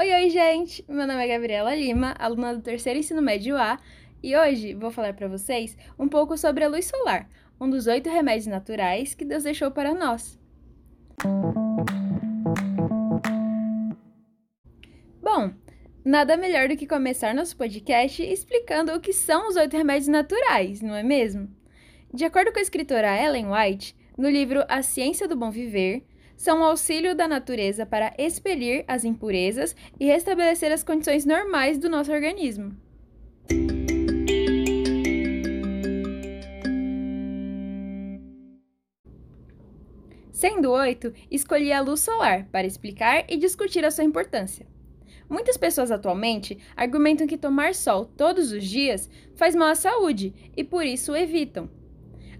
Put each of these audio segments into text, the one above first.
Oi, oi, gente! Meu nome é Gabriela Lima, aluna do terceiro ensino médio A, e hoje vou falar para vocês um pouco sobre a luz solar, um dos oito remédios naturais que Deus deixou para nós. Bom, nada melhor do que começar nosso podcast explicando o que são os oito remédios naturais, não é mesmo? De acordo com a escritora Ellen White, no livro A Ciência do Bom Viver, são o auxílio da natureza para expelir as impurezas e restabelecer as condições normais do nosso organismo. Sendo oito, escolhi a luz solar para explicar e discutir a sua importância. Muitas pessoas atualmente argumentam que tomar sol todos os dias faz mal à saúde e por isso evitam.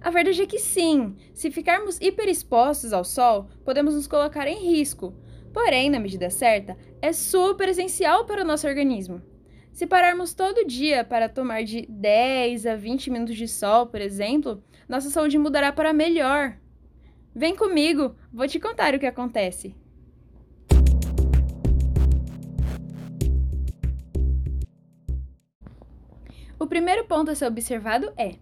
A verdade é que sim, se ficarmos hiperexpostos ao sol, podemos nos colocar em risco. Porém, na medida certa, é super essencial para o nosso organismo. Se pararmos todo dia para tomar de 10 a 20 minutos de sol, por exemplo, nossa saúde mudará para melhor. Vem comigo, vou te contar o que acontece. O primeiro ponto a ser observado é: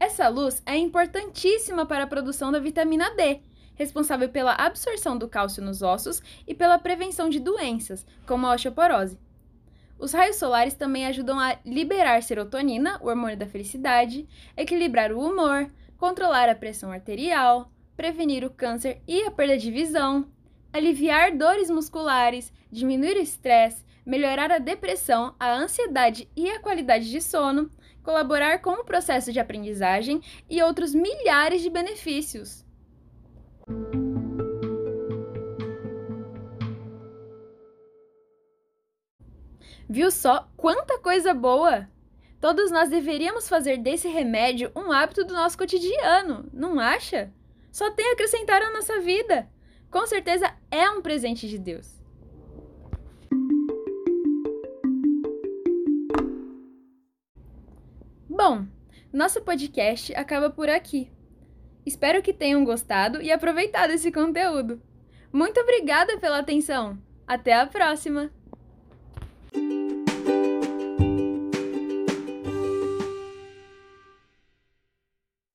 essa luz é importantíssima para a produção da vitamina D, responsável pela absorção do cálcio nos ossos e pela prevenção de doenças, como a osteoporose. Os raios solares também ajudam a liberar serotonina, o hormônio da felicidade, equilibrar o humor, controlar a pressão arterial, prevenir o câncer e a perda de visão, aliviar dores musculares, diminuir o estresse, melhorar a depressão, a ansiedade e a qualidade de sono, colaborar com o processo de aprendizagem e outros milhares de benefícios. Viu só quanta coisa boa? Todos nós deveríamos fazer desse remédio um hábito do nosso cotidiano, não acha? Só tem a acrescentar à nossa vida. Com certeza é um presente de Deus. Bom, nosso podcast acaba por aqui. Espero que tenham gostado e aproveitado esse conteúdo. Muito obrigada pela atenção! Até a próxima!